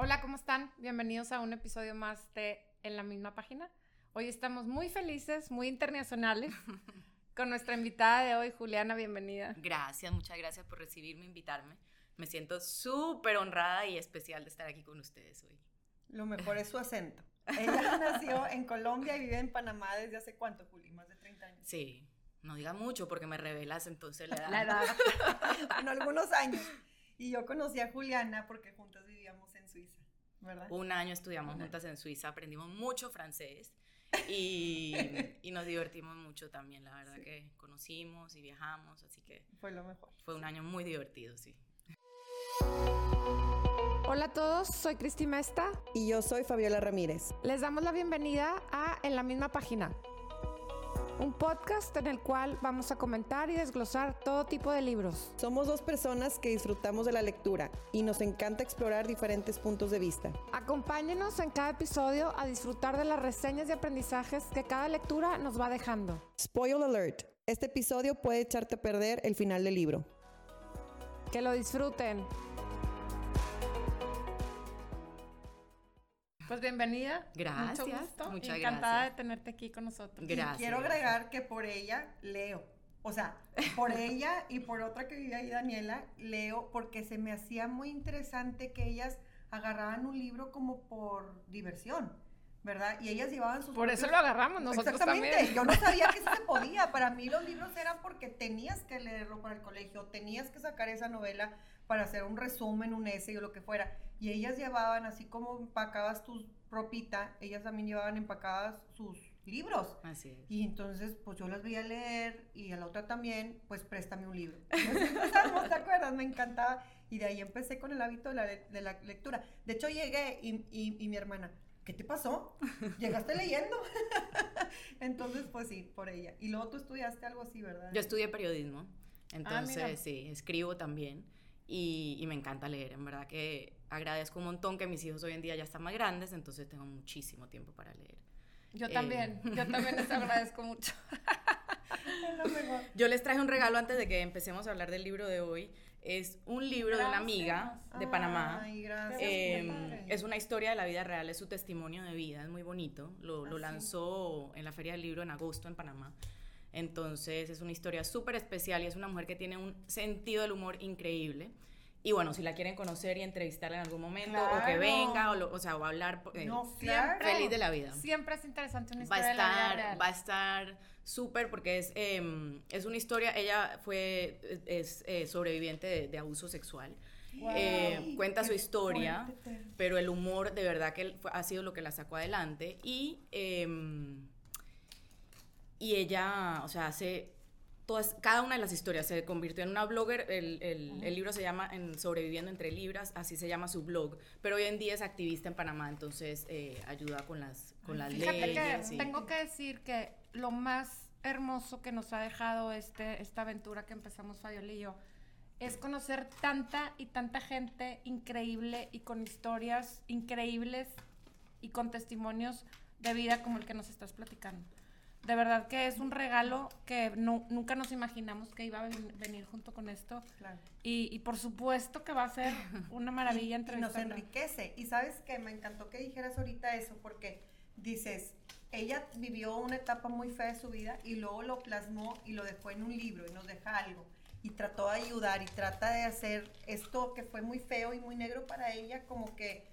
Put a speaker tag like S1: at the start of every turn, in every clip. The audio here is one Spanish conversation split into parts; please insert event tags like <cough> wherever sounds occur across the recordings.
S1: Hola, ¿cómo están? Bienvenidos a un episodio más de En la misma página. Hoy estamos muy felices, muy internacionales, <laughs> con nuestra invitada de hoy, Juliana, bienvenida.
S2: Gracias, muchas gracias por recibirme, invitarme. Me siento súper honrada y especial de estar aquí con ustedes hoy.
S3: Lo mejor es su acento. Ella <laughs> nació en Colombia y vive en Panamá desde hace cuánto, Juli, más de 30 años.
S2: Sí, no diga mucho porque me revelas entonces la edad.
S1: La edad. <laughs>
S3: en algunos años. Y yo conocí a Juliana porque juntas vivíamos en Suiza, ¿verdad?
S2: Un año estudiamos juntas en Suiza, aprendimos mucho francés y, <laughs> y nos divertimos mucho también, la verdad que conocimos y viajamos, así que
S3: Fue lo mejor.
S2: fue un año muy divertido, sí.
S1: Hola a todos, soy Cristi Mesta.
S3: Y yo soy Fabiola Ramírez.
S1: Les damos la bienvenida a En la misma página, un podcast en el cual vamos a comentar y desglosar todo tipo de libros.
S3: Somos dos personas que disfrutamos de la lectura y nos encanta explorar diferentes puntos de vista.
S1: Acompáñenos en cada episodio a disfrutar de las reseñas y aprendizajes que cada lectura nos va dejando.
S3: Spoil alert. Este episodio puede echarte a perder el final del libro.
S1: Que lo disfruten. Pues bienvenida.
S2: Gracias,
S1: Mucho gusto.
S2: muchas
S1: Encantada
S2: gracias.
S1: de tenerte aquí con nosotros.
S2: Gracias.
S3: Y quiero agregar que por ella leo. O sea, por <laughs> ella y por otra que vive ahí, Daniela, leo porque se me hacía muy interesante que ellas agarraban un libro como por diversión, ¿verdad? Y ellas llevaban sus...
S1: Por eso lo agarramos nosotros
S3: Exactamente.
S1: también.
S3: Yo no sabía que eso se <laughs> podía. Para mí los libros eran porque tenías que leerlo para el colegio, tenías que sacar esa novela para hacer un resumen, un essay o lo que fuera. Y ellas llevaban, así como empacabas tu ropita, ellas también llevaban empacadas sus libros.
S2: Así es.
S3: Y entonces, pues yo las veía leer y a la otra también, pues préstame un libro. <laughs> ¿te acuerdas? Me encantaba. Y de ahí empecé con el hábito de la, le- de la lectura. De hecho, llegué y, y- y mi hermana, ¿qué te pasó? ¿Llegaste leyendo? <laughs> entonces, pues sí, por ella. Y luego tú estudiaste algo así, ¿verdad?
S2: Yo estudié periodismo, entonces
S1: mira.
S2: sí, escribo también y, y me encanta leer. En verdad que agradezco un montón que mis hijos hoy en día ya están más grandes, entonces tengo muchísimo tiempo para leer.
S1: Yo
S2: Eh.
S1: también, yo también les <laughs> agradezco mucho.
S3: Es lo mejor.
S2: Yo les traje un regalo antes de que empecemos a hablar del libro de hoy. Es un libro de una amiga de Panamá.
S3: Ay, gracias.
S2: Eh, es una historia de la vida real, es su testimonio de vida, es muy bonito. Lo, lo
S3: Ah,
S2: lanzó en la Feria del Libro en agosto en Panamá. Entonces es una historia súper especial y es una mujer que tiene un sentido del humor increíble. Y bueno, si la quieren conocer y entrevistarla en algún momento, o que venga, o, lo- o sea, o hablar, eh,
S3: No,
S1: Siempre.
S2: feliz de la vida.
S1: Siempre es interesante una
S2: Va a
S1: historia de la vida
S2: estar,
S1: real.
S2: va a estar súper porque es, em, es una historia, ella fue, es, eh, sobreviviente de, de abuso sexual. Eh, cuenta su historia,
S3: fuerte.
S2: pero el humor de verdad que fue- ha sido lo que la sacó adelante y, em, y ella, o sea, hace todas, cada una de las historias se convirtió en una blogger, el, el- el libro se llama en Sobreviviendo entre Libras, así se llama su blog, pero hoy en día es activista en Panamá, entonces eh, ayuda con las, con las
S1: Fíjate que
S2: y-
S1: tengo que decir que lo más hermoso que nos ha dejado este, esta aventura que empezamos Fabiola y yo es conocer tanta y tanta gente increíble y con historias increíbles y con testimonios de vida como el que nos estás platicando. De verdad que es un regalo que no- nunca nos imaginamos que iba a ven- venir junto con esto.
S3: Claro.
S1: Y, y por supuesto que va a ser una maravilla <laughs>
S3: y nos enriquece. Y sabes que me encantó que dijeras ahorita eso, porque dices, ella vivió una etapa muy fea de su vida y luego lo plasmó y lo dejó en un libro y nos deja algo. Y trató de ayudar y trata de hacer esto que fue muy feo y muy negro para ella, como que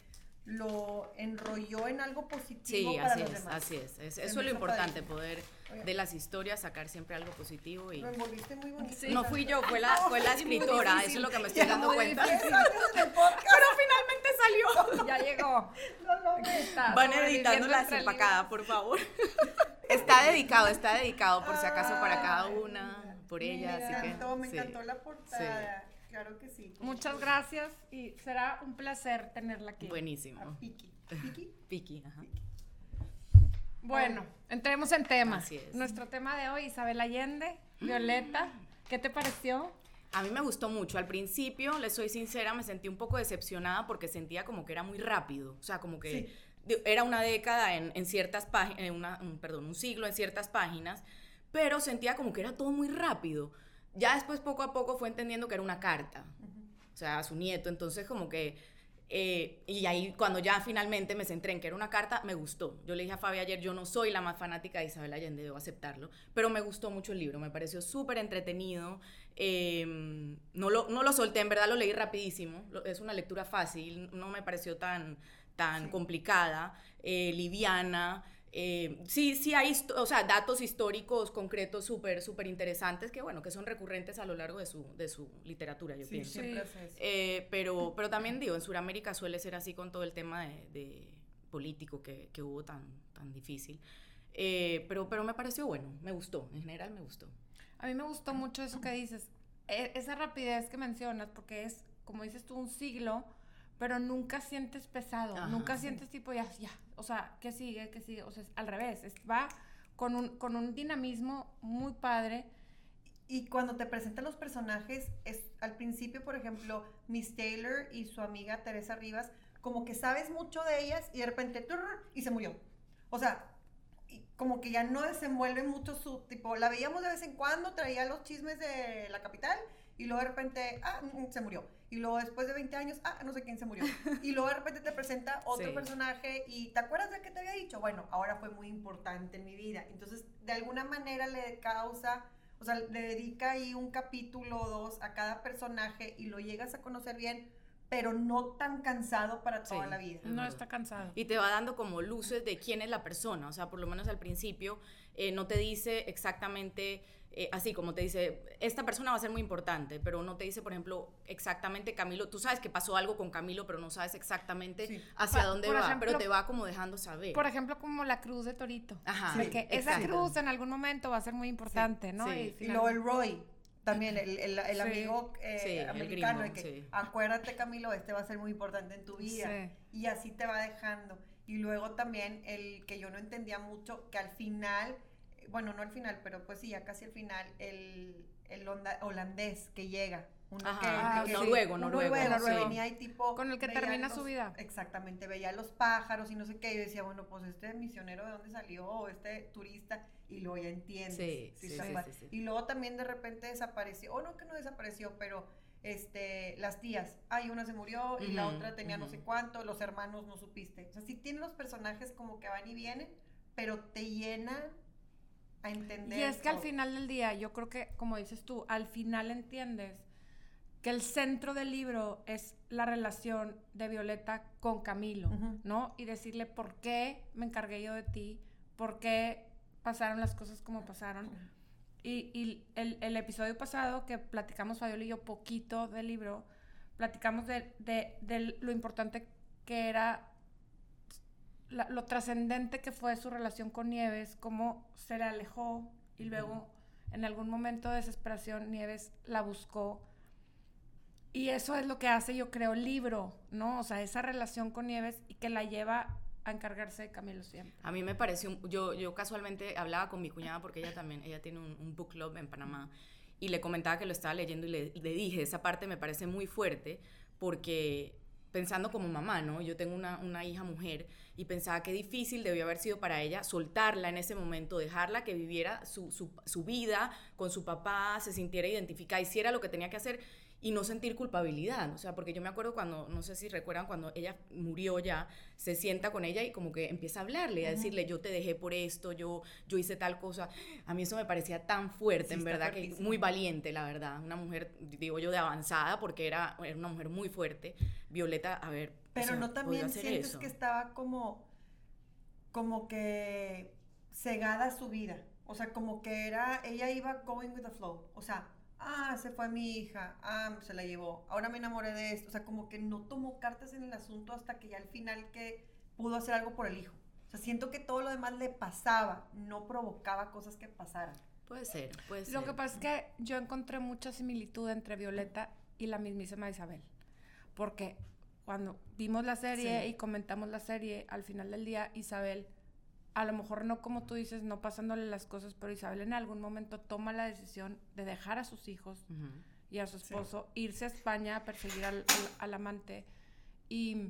S3: lo enrolló en algo positivo
S2: Sí,
S3: para
S2: así
S3: los
S2: es,
S3: demás.
S2: así es. Es- Eso es lo importante, poder
S3: Oye.
S2: de las historias sacar siempre algo positivo y...
S3: Lo envolviste muy bonito.
S1: Sí.
S2: No fui yo, fue la, fue la escritora, eso es lo que me estoy
S3: Ya
S2: dando cuenta.
S3: difícil. <laughs>
S2: Pero finalmente salió. <laughs>
S1: Ya llegó.
S3: No lo
S1: Está
S2: Van editando la
S1: entre
S2: desempacada, por favor. <laughs> Está dedicado, está dedicado por si acaso para cada una, por ella,
S3: me
S2: así que...
S3: encantó, me
S2: sí.
S3: encantó la portada. Claro que sí.
S1: Muchas gracias y será un placer tenerla aquí.
S2: Buenísimo.
S3: A Piki. Piki.
S2: Piki, ajá.
S1: Bueno, entremos en tema.
S2: Así es.
S1: Nuestro tema de hoy, Isabel Allende, Violeta, ¿qué te pareció?
S2: A mí me gustó mucho. Al principio, les soy sincera, me sentí un poco decepcionada porque sentía como que era muy rápido. O sea, como que
S3: Sí.
S2: era una década en, en ciertas páginas, perdón, un siglo en ciertas páginas, pero sentía como que era todo muy rápido. Ya después, poco a poco, fue entendiendo que era una carta. O sea, a su nieto. Entonces, como que Eh, y ahí cuando ya finalmente me centré en que era una carta, me gustó. Yo le dije a Fabi ayer, yo no soy la más fanática de Isabel Allende, debo aceptarlo, pero me gustó mucho el libro, me pareció súper entretenido. Em, no, lo, no lo solté, en verdad lo leí rapidísimo, es una lectura fácil, no me pareció tan, tan complicada, eh, liviana. Eh, sí, sí hay, o sea, datos históricos concretos súper, súper interesantes que, bueno, que son recurrentes a lo largo de su, de su literatura, yo pienso. Eh, pero, pero también digo, en Sudamérica suele ser así con todo el tema de, político que, que, hubo tan, tan difícil. Eh, pero, pero me pareció bueno, me gustó, en general me gustó.
S1: A mí me gustó mucho eso que dices, e, esa rapidez que mencionas, porque es, como dices tú, un siglo pero nunca sientes pesado, nunca sientes tipo ya, ya, o sea, ¿qué sigue? ¿Qué sigue? O sea, es al revés, va con un, con un dinamismo muy padre.
S3: Y cuando te presentan los personajes, es al principio, por ejemplo, Miss Taylor y su amiga Teresa Rivas, como que sabes mucho de ellas y de repente, y se murió. O sea, como que ya no desenvuelve mucho su, tipo, la veíamos de vez en cuando, traía los chismes de la capital y luego de repente, ah, se murió. Y luego después de 20 años, ah, no sé quién se murió. Y luego de repente te presenta otro personaje y ¿te acuerdas de qué te había dicho? Bueno, ahora fue muy importante en mi vida. Entonces, de alguna manera le causa, o sea, le dedica ahí un capítulo o dos a cada personaje y lo llegas a conocer bien pero no tan cansado para toda la vida.
S1: No está cansado.
S2: Y te va dando como luces de quién es la persona, o sea, por lo menos al principio eh, no te dice exactamente eh, así como te dice, esta persona va a ser muy importante, pero no te dice, por ejemplo, exactamente Camilo, tú sabes que pasó algo con Camilo, pero no sabes exactamente hacia dónde va, pero te va como dejando saber.
S1: Por ejemplo, como la cruz de Torito. Ajá. que esa cruz en algún momento va a ser muy importante, ¿no?
S3: Y, luego el Roy. También el, el, el amigo eh, americano, que acuérdate Camilo, este va a ser muy importante en tu vida. Y así te va dejando. Y luego también el que yo no entendía mucho, que al final bueno, no al final, pero pues sí, ya casi al final, el, el holandés que llega.
S2: Uno que, noruego, noruego,
S3: venía y tipo...
S1: Con el que termina su vida.
S3: Exactamente, veía los pájaros y no sé qué, y yo decía, bueno, pues este misionero de dónde salió, o este turista, y luego ya entiendes. Sí, sí, sí, Y luego también de repente desapareció, o no que no desapareció, pero este, las tías, ay, una se murió y la otra tenía no sé cuánto, los hermanos no supiste. O sea, sí tiene los personajes como que van y vienen, pero te entender.
S1: Y es que al final del día, yo creo que, como dices tú, al final entiendes que el centro del libro es la relación de Violeta con Camilo, ¿no? Y decirle por qué me encargué yo de ti, por qué pasaron las cosas como pasaron. Y, el, episodio pasado que platicamos Fabiola y yo poquito del libro, platicamos de, de lo importante que era lo trascendente que fue su relación con Nieves, cómo se le alejó y luego en algún momento de desesperación Nieves la buscó. Y eso es lo que hace, yo creo, el libro, ¿no? O sea, esa relación con Nieves y que la lleva a encargarse de Camilo siempre.
S2: A mí me pareció, yo, yo casualmente hablaba con mi cuñada porque ella también, ella tiene un, book club en Panamá y le comentaba que lo estaba leyendo y le, le dije, esa parte me parece muy fuerte porque pensando como mamá, ¿no? Yo tengo una, una, hija mujer y pensaba qué difícil debió haber sido para ella soltarla en ese momento, dejarla que viviera su, su, su vida con su papá, se sintiera identificada, hiciera lo que tenía que hacer y no sentir culpabilidad, o sea, porque yo me acuerdo cuando, no sé si recuerdan, cuando ella murió ya, se sienta con ella y como que empieza a hablarle, a decirle, yo te dejé por esto, yo, yo hice tal cosa. A mí eso me parecía tan fuerte, en verdad, que muy valiente, la verdad. Una mujer, digo yo, de avanzada, porque era, era una mujer muy fuerte. Violeta, a ver.
S3: Pero no también sientes que estaba como, como que cegada su vida. O sea, como que era, ella iba going with the flow. O sea, ah, se fue mi hija, ah, se la llevó, ahora me enamoré de esto, o sea, como que no tomó cartas en el asunto hasta que ya al final que pudo hacer algo por el hijo. O sea, siento que todo lo demás le pasaba, no provocaba cosas que pasaran.
S2: Puede ser, puede ser.
S1: Lo que pasa es que yo encontré mucha similitud entre Violeta y la mismísima Isabel. Porque cuando vimos la serie y comentamos la serie, al final del día Isabel a lo mejor no como tú dices, no pasándole las cosas, pero Isabel en algún momento toma la decisión de dejar a sus hijos y a su esposo, irse a España a perseguir al, amante. Y,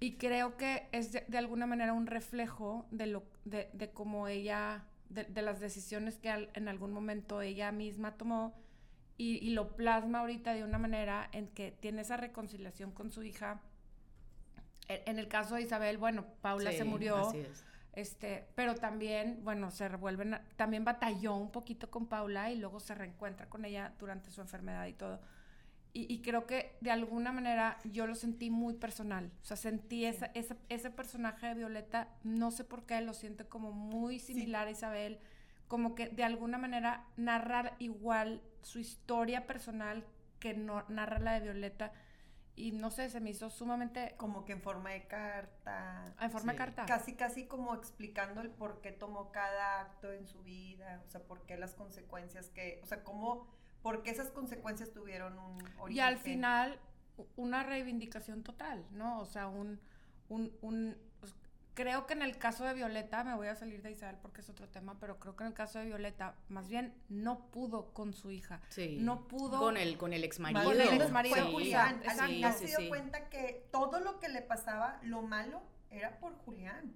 S1: y, creo que es de, alguna manera un reflejo de, lo, de, de cómo ella, de, las decisiones que en algún momento ella misma tomó y, y, lo plasma ahorita de una manera en que tiene esa reconciliación con su hija E- En el caso de Isabel, bueno, Paula
S2: Sí,
S1: se murió.
S2: Así es.
S1: Este, pero también, bueno, se revuelven, también batalló un poquito con Paula y luego se reencuentra con ella durante su enfermedad y todo. Y, y creo que de alguna manera yo lo sentí muy personal. O sea, sentí esa, esa- ese personaje de Violeta, no sé por qué, lo siento como muy similar a Isabel, como que de alguna manera narrar igual su historia personal que no, narra la de Violeta. Y no sé, se me hizo sumamente
S3: Como que en forma de carta.
S1: en forma de carta.
S3: Casi, casi como explicando el por qué tomó cada acto en su vida, o sea, por qué las consecuencias que, o sea, cómo, por qué esas consecuencias tuvieron un origen.
S1: Y al final, una reivindicación total, ¿no? O sea, un, un, un- creo que en el caso de Violeta, me voy a salir de Isabel porque es otro tema, pero creo que en el caso de Violeta, más bien no pudo con su hija.
S2: Sí.
S1: No pudo.
S2: Con el, con el ex marido.
S1: Con el exmarido,
S3: Fue
S1: Sí,
S3: Julián.
S2: sí,
S3: se dio
S2: sí.
S3: cuenta que todo lo que le pasaba, lo malo, era por Julián.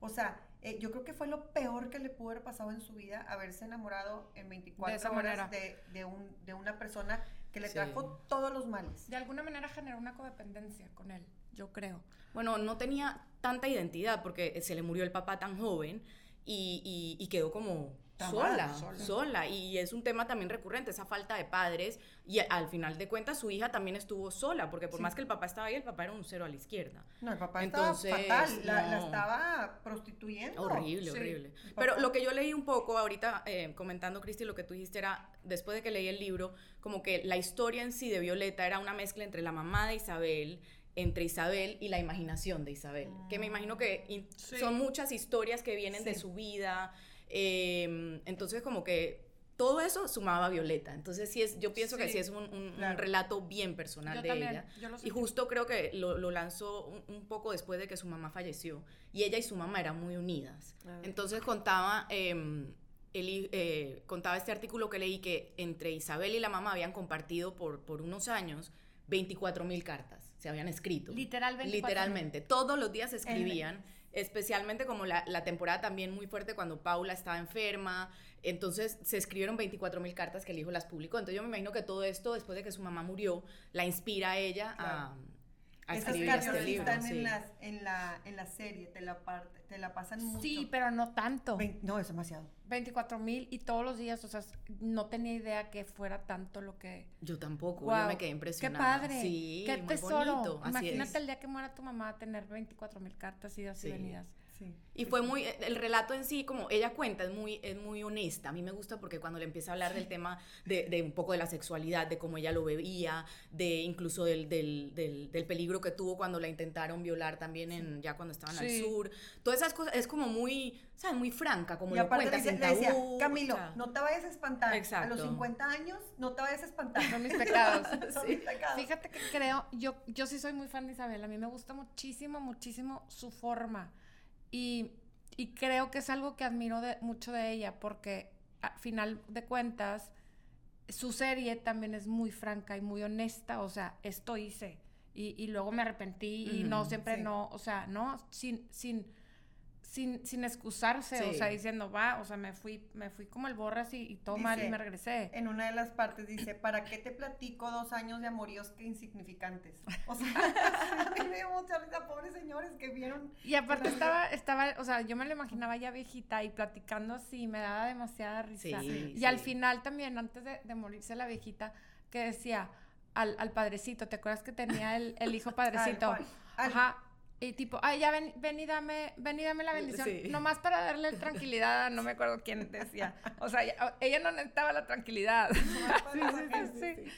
S3: O sea, eh, yo creo que fue lo peor que le pudo haber pasado en su vida, haberse enamorado en 24
S1: De esa
S3: horas
S1: manera.
S3: de, de un, de una persona que le
S2: Sí.
S3: trajo todos los males.
S1: De alguna manera generó una codependencia con él, yo creo.
S2: Bueno, no tenía tanta identidad porque se le murió el papá tan joven y, y- y quedó como sola,
S3: sola.
S2: sola, Y es un tema también recurrente, esa falta de padres. Y al final de cuentas, su hija también estuvo sola, porque por
S3: Sí.
S2: más que el papá estaba ahí, el papá era un cero a la izquierda.
S3: No, el papá
S2: Entonces,
S3: estaba fatal, la, estaba prostituyendo.
S2: Horrible,
S1: Sí.
S2: horrible. Pero lo que yo leí un poco ahorita, eh, comentando, Cristi, lo que tú dijiste era, después de que leí el libro, como que la historia en sí de Violeta era una mezcla entre la mamá de Isabel, entre Isabel y la imaginación de Isabel. Que me imagino que in-
S1: Sí.
S2: son muchas historias que vienen de
S3: Sí.
S2: su vida. eh, entonces, como que todo eso sumaba a Violeta. Entonces, sí es, yo pienso que
S1: Sí.
S2: sí es un, un- un
S3: Claro.
S2: relato bien personal
S1: Yo
S2: de
S1: también,
S2: ella.
S1: yo lo
S2: Y justo creo que lo, lo lanzó un, un poco después de que su mamá falleció. Y ella y su mamá eran muy unidas.
S3: Ah.
S2: Entonces contaba, eh, el hi- eh, contaba este artículo que leí que entre Isabel y la mamá habían compartido por, por unos años 24 mil cartas. Se habían escrito.
S1: Literal, 24,000.
S2: Literalmente. Todos los días escribían. Especialmente como la, la temporada también muy fuerte cuando Paula estaba enferma. Entonces se escribieron 24 mil cartas que el hijo las publicó. Entonces yo me imagino que todo esto, después de que su mamá murió, la inspira a ella a,
S3: Claro.
S2: a
S3: Esas
S2: escribir
S3: cartas
S2: este
S3: están
S2: sí.
S3: en, las, en, la, en la serie, te la, parte, te la pasan mucho.
S1: Sí, pero no tanto.
S3: No, es demasiado.
S1: 24 mil y todos los días, o sea, no tenía idea que fuera tanto lo que...
S2: Yo tampoco, yo me quedé
S1: ¡Qué
S2: impresionada.
S1: padre!
S2: Sí,
S1: ¡Qué
S2: muy
S1: tesoro!
S2: bonito, así
S1: Imagínate
S2: es.
S1: el día que muera tu mamá tener 24 mil cartas idas y
S2: Sí.
S1: venidas.
S3: Sí.
S2: Y fue muy, el relato en sí, como ella cuenta, es muy, es muy honesta. A mí me gusta porque cuando le empieza a hablar del tema de, de un poco de la sexualidad, de cómo ella lo bebía, de incluso del, del, del, del peligro que tuvo cuando la intentaron violar también en, ya cuando estaban al sur. Todas esas cosas, es como muy, ¿sabes? Muy franca, como
S3: y
S2: lo
S3: aparte
S2: cuenta,
S3: dice-
S2: sin
S3: decía,
S2: tabú,
S3: Camilo,
S2: o sea,
S3: no te vayas a espantar. A
S2: Exacto.
S3: los 50 años, no te vayas a espantar.
S1: Son mis <laughs> pecados.
S3: Son
S2: Sí.
S3: mis pecados.
S1: Fíjate que creo, yo, yo sí soy muy fan de Isabel, a mí me gusta muchísimo, muchísimo su forma. Y, y creo que es algo que admiro de, mucho de ella, porque a final de cuentas, su serie también es muy franca y muy honesta, o sea, esto hice. Y, y luego me arrepentí y no, siempre
S3: sí.
S1: no, o sea, no, sin, sin, sin, sin excusarse, o
S2: Sí.
S1: sea, diciendo, va, o sea, me fui, me fui como el borras y, y todo mal y
S3: Dice,
S1: me regresé.
S3: En una de las partes dice, ¿para qué te platico dos años de amoríos que insignificantes? O sea, <laughs> a mí me dio mucha risa, pobres señores que vieron.
S1: Y aparte estaba, estaba, o sea, yo me lo imaginaba ya viejita y platicando así, me daba demasiada risa.
S2: Sí,
S1: y al
S2: sí.
S1: final también, antes de, de morirse la viejita, que decía al, al padrecito, ¿te acuerdas que tenía el, el hijo <laughs> padrecito?
S3: Al-
S1: Ajá. Y tipo, ay, ya ven, ven y dame, ven y dame la bendición.
S2: Sí.
S1: Nomás para darle tranquilidad, no me acuerdo quién decía. O sea, ya- ella no necesitaba la tranquilidad.
S3: Sí, <laughs>
S1: sí, sí, sí.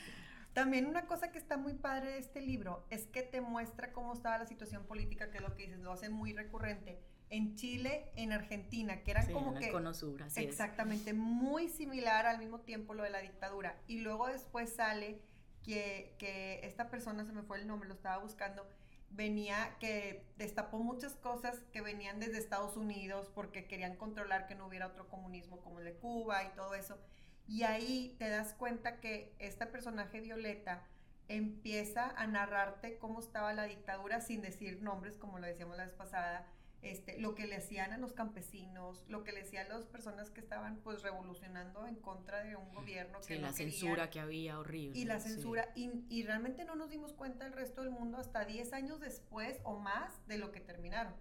S3: También una cosa que está muy padre de este libro es que te muestra cómo estaba la situación política, que es lo que dices, lo hacen muy recurrente, en Chile, en Argentina, que eran
S2: sí,
S3: como
S2: en
S3: que...
S2: cono sur, así es.
S3: Exactamente, muy similar al mismo tiempo lo de la dictadura. Y luego después sale que, que esta persona, se me fue el nombre, lo estaba buscando, venía, que destapó muchas cosas que venían desde Estados Unidos porque querían controlar que no hubiera otro comunismo como el de Cuba y todo eso. Y ahí te das cuenta que esta personaje Violeta empieza a narrarte cómo estaba la dictadura sin decir nombres, como lo decíamos la vez pasada, este, lo que le hacían a los campesinos, lo que le hacían a las personas que estaban pues revolucionando en contra de un gobierno que
S2: Sí,
S3: no
S2: la censura que había, horrible.
S3: Y la
S2: sí.
S3: censura, y, y realmente no nos dimos cuenta el resto del mundo hasta 10 años después o más de lo que terminaron.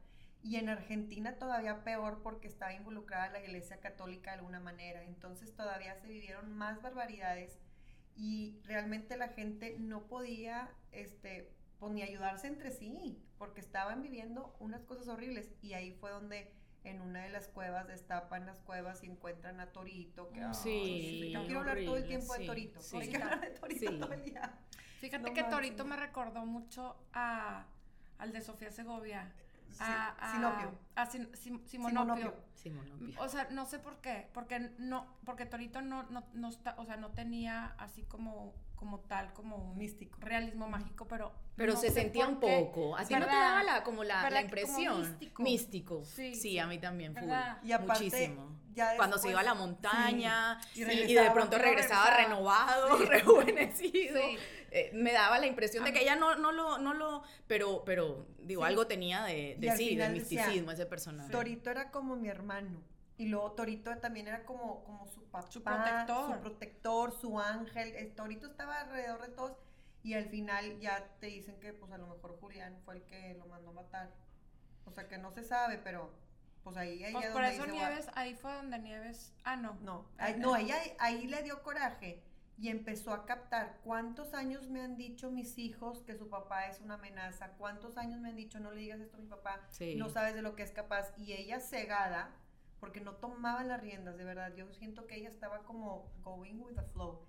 S3: Y en Argentina todavía peor porque estaba involucrada la Iglesia Católica de alguna manera. Entonces todavía se vivieron más barbaridades y realmente la gente no podía este, pues, ni ayudarse entre sí porque estaban viviendo unas cosas horribles. Y ahí fue donde en una de las cuevas destapan las cuevas y encuentran a Torito. Que, ay,
S2: Sí,
S3: no quiero hablar todo el tiempo
S2: sí,
S3: de Torito.
S2: sí.
S3: Hay que hablar de Torito
S2: Sí.
S3: todo el día.
S1: Fíjate
S3: No
S1: que. Torito me recordó mucho a, al de Sofía Segovia.
S3: Sí,
S1: a, a-
S3: Sinopio.
S1: A Sin- Sim- Simonopio.
S3: Simonopio.
S2: Simonopio.
S1: O sea, no sé por qué, porque no, porque Torito no, no, no está, o sea, no tenía así como, como tal, como un
S3: Místico.
S1: realismo mágico, pero
S2: Pero
S1: no
S2: se sentía un poco. Así no te daba la, como la, la
S1: ¿Verdad que como
S2: impresión.
S1: místico?
S2: Místico.
S1: Sí,
S2: Sí,
S1: sí.
S2: a mí también, full.
S1: ¿Verdad?
S3: Y aparte,
S2: Muchísimo.
S3: ya
S2: Cuando se
S3: después-
S2: iba a la montaña
S3: sí, y
S2: y, de pronto regresaba
S1: regresaba.
S2: renovado, <laughs> rejuvenecido.
S1: Sí.
S2: Eh, me daba la impresión de que ella no, no lo, no lo, pero, pero digo,
S3: Sí.
S2: algo tenía de, de sí, de
S3: final decía,
S2: misticismo ese personaje.
S3: Torito era como mi hermano. Y luego Torito también era como, como su papá,
S1: Su protector.
S3: su protector, su ángel. Torito estaba alrededor de todos. Y al final ya te dicen que pues a lo mejor Julián fue el que lo mandó a matar. O sea que no se sabe, pero pues ahí ella
S1: Pues
S3: es
S1: por
S3: donde
S1: eso
S3: dice,
S1: Nieves, ahí fue donde Nieves, ah, no.
S3: No,
S1: Ah,
S3: ahí- no, ella ahí le dio coraje y empezó a captar cuántos años me han dicho mis hijos que su papá es una amenaza, cuántos años me han dicho no le digas esto a mi papá,
S2: Sí.
S3: no sabes de lo que es capaz y ella cegada porque no tomaba las riendas, de verdad, yo siento que ella estaba como going with the flow.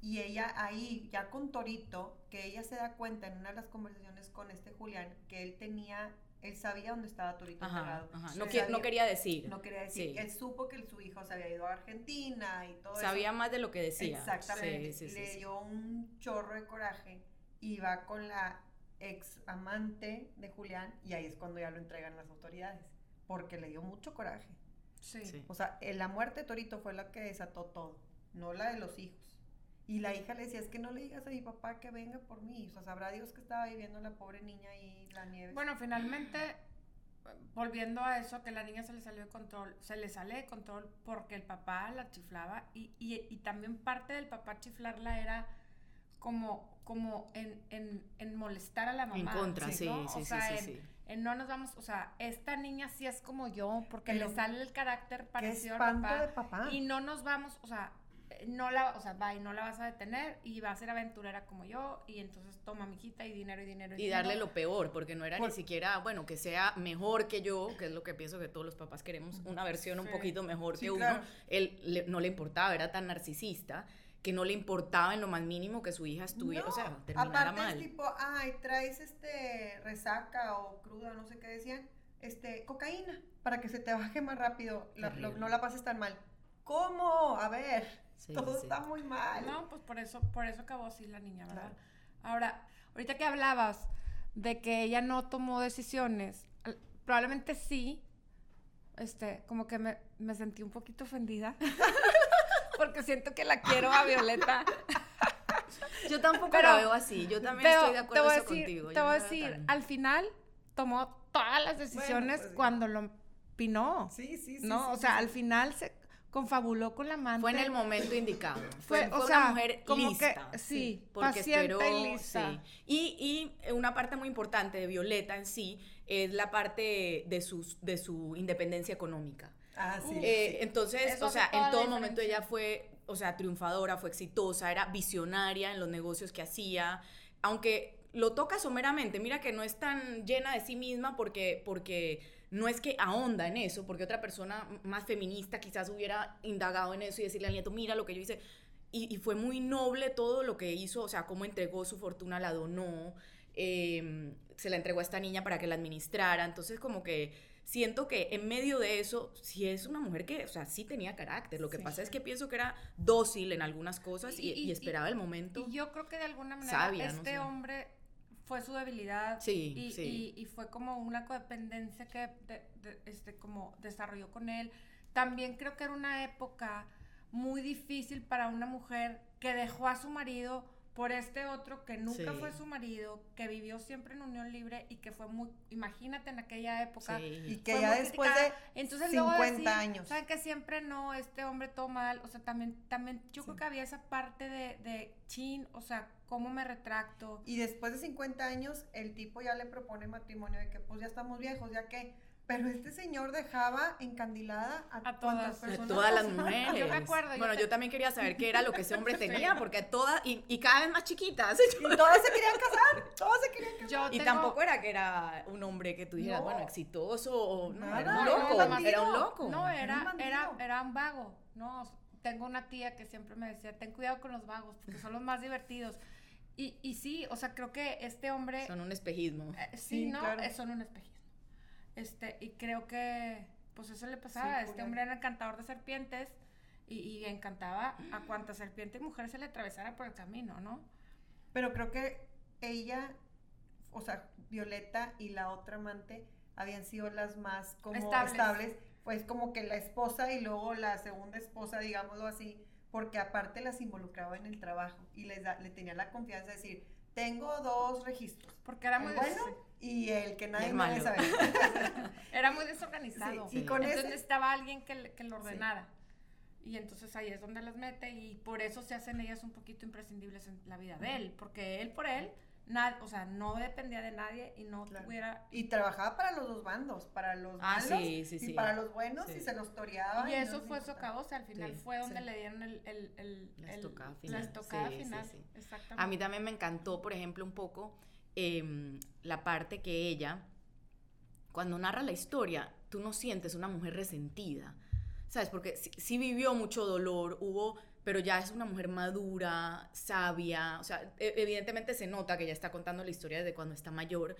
S3: Y ella ahí, ya con Torito, que ella se da cuenta en una de las conversaciones con este Julián, que él tenía, él sabía dónde estaba Torito
S2: Ajá,
S3: enterrado.
S2: ajá. No, qui- no
S3: Sabía-
S2: quería decir.
S3: no quería decir,
S2: Sí.
S3: él supo que su hijo se había ido a Argentina y todo
S2: Sabía
S3: eso.
S2: más de lo que decía.
S3: Exactamente.
S2: Sí, sí,
S3: Le dio un chorro de coraje y va con la ex amante de Julián y ahí es cuando ya lo entregan las autoridades, porque le dio mucho coraje.
S1: Sí.
S2: Sí.
S3: O sea, eh, la muerte de Torito fue la que desató todo, no la de los hijos. Y la hija le decía, es que no le digas a mi papá que venga por mí. O sea, sabrá Dios que estaba viviendo la pobre niña y la nieve.
S1: Bueno, finalmente, volviendo a eso, que la niña se le salió de control, se le sale de control porque el papá la chiflaba y, y, y también parte del papá chiflarla era como, como en, en, en molestar a la mamá.
S2: En contra, sí,
S1: ¿no?
S2: sí,
S1: O
S2: sí,
S1: sea,
S2: sí,
S1: en-
S2: sí.
S1: En no nos vamos, o sea, esta niña sí es como yo porque
S3: Pero
S1: le sale el carácter
S3: Qué
S1: parecido al
S3: espanto
S1: papá.
S3: de papá.
S1: Y no nos vamos, o sea, no la, o sea, va y no la vas a detener y va a ser aventurera como yo y entonces toma mi hijita y dinero y dinero y,
S2: Y darle
S1: dinero.
S2: lo peor, porque no era
S3: Por-
S2: ni siquiera, bueno, que sea mejor que yo, que es lo que pienso que todos los papás queremos, una versión un
S1: Sí.
S2: poquito mejor
S3: Sí,
S2: que uno.
S3: claro.
S2: Él le- no le importaba, era tan narcisista que no le importaba en lo más mínimo que su hija estuviera, o
S3: No,
S2: sea, terminara
S3: aparte
S2: mal.
S3: es tipo, ay, traes este resaca o cruda, no sé qué decían, este, cocaína, para que se te baje más rápido, la- lo- no la pases tan mal. ¿Cómo? A ver,
S2: Sí,
S3: todo
S2: sí,
S3: está muy mal.
S1: No, pues por eso, por eso acabó así la niña, ¿verdad? Ahora, ahorita que hablabas de que ella no tomó decisiones, probablemente sí, este, como que me, me sentí un poquito ofendida. <laughs> Porque siento que la quiero a Violeta. <laughs>
S2: Yo tampoco
S1: Pero-
S2: la veo así, yo también
S1: Pero
S2: estoy de acuerdo
S1: te voy a
S2: eso
S1: decir,
S2: contigo.
S1: te voy a decir,
S2: tan-
S1: al final tomó todas las decisiones
S3: pues sí.
S1: cuando lo opinó.
S3: Sí, sí, sí.
S1: ¿No?
S3: sí,
S1: o
S3: sí,
S1: sea,
S3: sí.
S1: al final se confabuló con la amante.
S2: Fue en el momento indicado.
S1: Fue,
S2: Fue,
S1: o
S2: fue
S1: sea,
S2: una mujer
S1: como
S2: lista.
S1: que, sí,
S2: porque
S1: paciente
S2: esperó,
S1: y lista.
S2: sí. Y, y una parte muy importante de Violeta en sí es la parte de, sus, de su independencia económica.
S3: Ah, sí.
S2: Eh,
S3: sí.
S2: entonces,
S1: Eso
S2: o sea, en todo momento
S1: diferencia.
S2: ella fue, o sea, triunfadora, fue exitosa, era visionaria en los negocios que hacía, aunque lo toca someramente, mira que no es tan llena de sí misma porque, porque no es que ahonda en eso, porque otra persona más feminista quizás hubiera indagado en eso y decirle al nieto, mira lo que yo hice. Y, y fue muy noble todo lo que hizo, o sea, cómo entregó su fortuna, la donó, eh, se la entregó a esta niña para que la administrara. Entonces, como que siento que en medio de eso, sí es una mujer que, o sea, sí tenía carácter. Lo que
S3: Sí.
S2: pasa es que pienso que era dócil en algunas cosas y,
S1: Y- y-
S2: y esperaba el momento.
S1: Y yo creo que de alguna manera
S2: Sabia, no
S1: este
S2: sé.
S1: hombre fue su debilidad.
S2: Sí,
S1: y,
S2: sí.
S1: y- y fue como una codependencia que de- de- este, como desarrolló con él. También creo que era una época muy difícil para una mujer que dejó a su marido por este otro que nunca
S2: Sí.
S1: fue su marido, que vivió siempre en unión libre y que fue muy, imagínate en aquella época.
S3: Y
S2: Sí.
S3: que
S1: fue
S3: ya después
S1: criticada.
S3: de
S1: Entonces
S3: 50
S1: luego decir,
S3: años.
S1: Saben que siempre no, este hombre todo mal. O sea, también, también yo creo que había esa parte de, de chin, o sea, cómo me retracto.
S3: Y después de 50 años, el tipo ya le propone matrimonio de que pues ya estamos viejos, ya que... Pero este señor dejaba encandilada a,
S1: A todas.
S2: A
S3: personas.
S2: todas las mujeres.
S1: Yo me acuerdo, yo
S2: Bueno,
S1: te-
S2: yo también quería saber qué era lo que ese hombre tenía, porque todas, y, y cada vez más chiquitas.
S3: Y todas se querían casar, todas se querían casar.
S1: Yo
S2: Y
S1: tengo-
S2: tampoco era que era un hombre que tú dijeras,
S3: No.
S2: bueno, exitoso o no,
S3: Nada,
S2: era un
S3: era un
S2: loco, era un loco.
S1: No,
S3: Era
S1: era, era un vago, ¿no? Tengo una tía que siempre me decía, ten cuidado con los vagos, porque son los más divertidos. Y, y sí, o sea, creo que este hombre,
S2: Son un espejismo.
S1: eh, sí,
S3: Sí,
S1: ¿no?
S3: claro.
S1: Eh, son un espejismo. Este, y creo que, pues eso le pasaba,
S3: Sí,
S1: este hombre era encantador de serpientes y, y encantaba a cuantas serpiente y mujer se le atravesara por el camino, ¿no?
S3: Pero creo que ella, o sea, Violeta y la otra amante habían sido las más como
S1: Estables.
S3: estables. Pues como que la esposa y luego la segunda esposa, digámoslo así, porque aparte las involucraba en el trabajo y les da- le tenía la confianza de decir, tengo dos registros.
S1: Porque era muy,
S3: bueno y el que nadie me saber. <laughs>
S1: era muy desorganizado.
S3: Sí, y con
S1: Entonces
S3: ese-
S1: necesitaba alguien que, que lo ordenara. Y entonces ahí es donde las mete y por eso se hacen ellas un poquito imprescindibles en la vida de él, porque él por él, na- o sea, no dependía de nadie y no
S3: Claro.
S1: tuviera...
S3: Y trabajaba para los dos bandos, para los
S2: Ah,
S3: malos
S2: sí, sí,
S3: y
S2: sí.
S3: para los buenos
S2: Sí.
S3: y se los toreaba.
S1: Y
S3: no
S1: eso
S3: les
S1: fue socavosa, al final
S2: Sí,
S1: fue donde
S3: sí.
S1: le dieron el... el, el,
S2: La
S1: el-
S2: estocada
S1: La
S2: final.
S1: estocada
S2: Sí, sí,
S1: final,
S2: sí.
S1: exactamente.
S2: A mí también me encantó, por ejemplo, un poco em, la parte que ella, cuando narra la historia, tú no sientes una mujer resentida, ¿sabes? Porque sí, vivió mucho dolor, hubo, pero ya es una mujer madura, sabia, o sea, e- evidentemente se nota que ella está contando la historia desde cuando está mayor,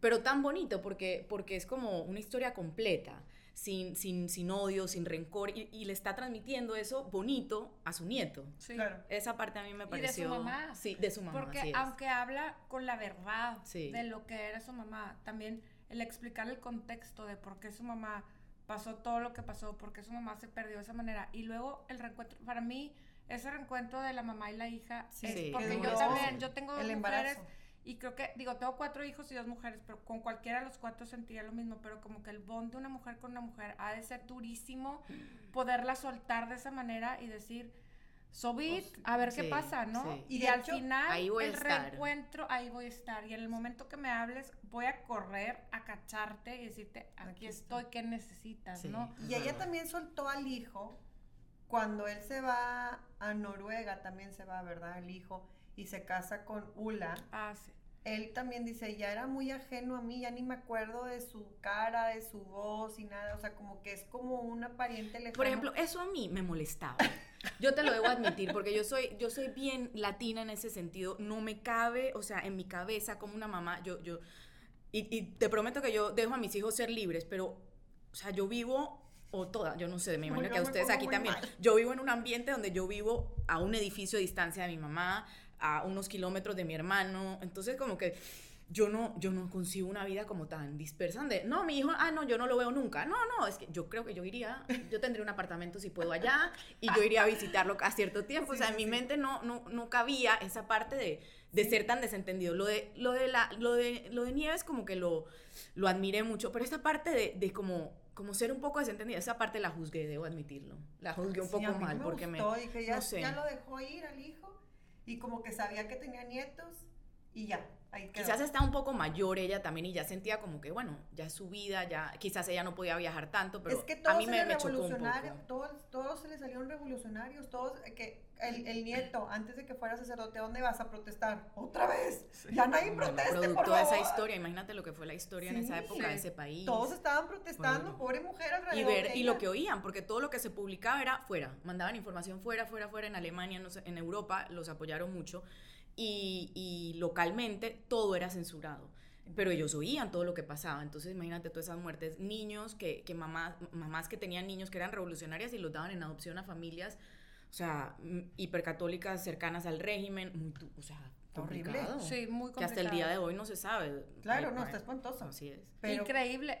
S2: pero tan bonito porque, porque es como una historia completa. Sin, sin, sin odio, sin rencor, y, y le está transmitiendo eso bonito a su nieto.
S1: Sí.
S3: Claro.
S2: Esa parte a mí me
S1: Y de su
S2: pareció.
S1: mamá.
S2: Sí, de su mamá.
S1: Porque
S2: así es.
S1: aunque habla con la verdad
S2: Sí.
S1: de lo que era su mamá, también el explicar el contexto de por qué su mamá pasó todo lo que pasó, por qué su mamá se perdió de esa manera. Y luego el reencuentro, para mí, ese reencuentro de la mamá y la hija
S3: Sí,
S1: es
S2: Sí,
S1: porque
S3: que
S1: yo también, yo tengo
S3: el
S1: mujeres
S3: embarazo.
S1: Y creo que, digo, tengo cuatro hijos y dos mujeres, pero con cualquiera de los cuatro sentiría lo mismo, pero como que el bond de una mujer con una mujer ha de ser durísimo poderla soltar de esa manera y decir, so be it, a ver qué pasa, ¿no?
S2: sí.
S1: Y, al
S3: hecho,
S1: final,
S2: ahí voy a
S1: el
S2: estar.
S1: reencuentro, ahí voy a estar. Y en el momento que me hables, voy a correr a cacharte y decirte, aquí,
S3: Aquí
S1: estoy, ¿qué necesitas,
S2: Sí.
S1: no?
S3: Y ella también soltó al hijo cuando él se va a Noruega, también se va, ¿verdad? El hijo, y se casa con Ula.
S1: Ah, sí.
S3: Él también dice, ya era muy ajeno a mí, ya ni me acuerdo de su cara, de su voz y nada. O sea, como que es como una pariente lejana.
S2: Por ejemplo, eso a mí me molestaba. Yo te lo debo admitir, porque yo soy, yo soy bien latina en ese sentido. No me cabe, o sea, en mi cabeza como una mamá, yo, yo, y, y te prometo que yo dejo a mis hijos ser libres, pero, o sea, yo vivo, o toda, yo no sé, me
S3: No,
S2: imagino
S3: yo
S2: que a ustedes aquí también.
S3: mal.
S2: Yo vivo en un ambiente donde yo vivo a un edificio de distancia de mi mamá, a unos kilómetros de mi hermano, entonces como que yo no, yo no concibo una vida como tan dispersa donde, no, mi hijo, ah, no, yo no lo veo nunca. No, no, es que yo creo que yo iría, yo tendría un apartamento si puedo allá y yo iría a visitarlo a cierto tiempo.
S3: Sí,
S2: o sea, en mi
S3: sí.
S2: mente no, no, no cabía esa parte de, de ser tan desentendido. Lo de, lo de, la, lo de, lo de Nieves como que lo, lo admiré mucho, pero esta parte de, de como, como ser un poco desentendida, esa parte la juzgué, debo admitirlo. La juzgué un
S3: Sí,
S2: poco mal
S3: me
S2: porque me...
S3: ya,
S2: no sé.
S3: ya lo dejó ir al hijo y como que sabía que tenía nietos y ya, ahí quedó.
S2: Quizás está un poco mayor ella también y ya sentía como que, bueno, ya es su vida, ya quizás ella no podía viajar tanto, pero
S3: es que
S2: a
S3: todos
S2: mí
S3: se
S2: me, me chocó un poco.
S3: todos, todos se le salieron revolucionarios, todos, que el, el nieto, antes de que fuera sacerdote, ¿a dónde vas a protestar? ¡Otra vez! Ya nadie
S2: Bueno,
S3: proteste, por
S2: producto de esa historia, imagínate lo que fue la historia en esa
S3: Sí.
S2: época de ese país.
S3: Todos estaban protestando,
S2: Bueno.
S3: pobre mujer
S2: y
S3: alrededor
S2: ver
S3: de
S2: y lo que oían, porque todo lo que se publicaba era fuera, mandaban información fuera, fuera, fuera en Alemania, no en Europa los apoyaron mucho y, y localmente todo era censurado. Pero ellos oían todo lo que pasaba, entonces imagínate todas esas muertes, niños que, que mamás, mamás que tenían niños que eran revolucionarias y los daban en adopción a familias, o sea, mm, hipercatólicas cercanas al régimen, muy, o sea,
S3: Horrible.
S2: complicado.
S1: Sí, muy
S2: Que hasta el día de
S1: complicado.
S2: hoy no se sabe.
S3: Claro,
S2: Ay,
S3: no, está espantoso.
S2: Así es.
S3: Pero,
S1: Increíble.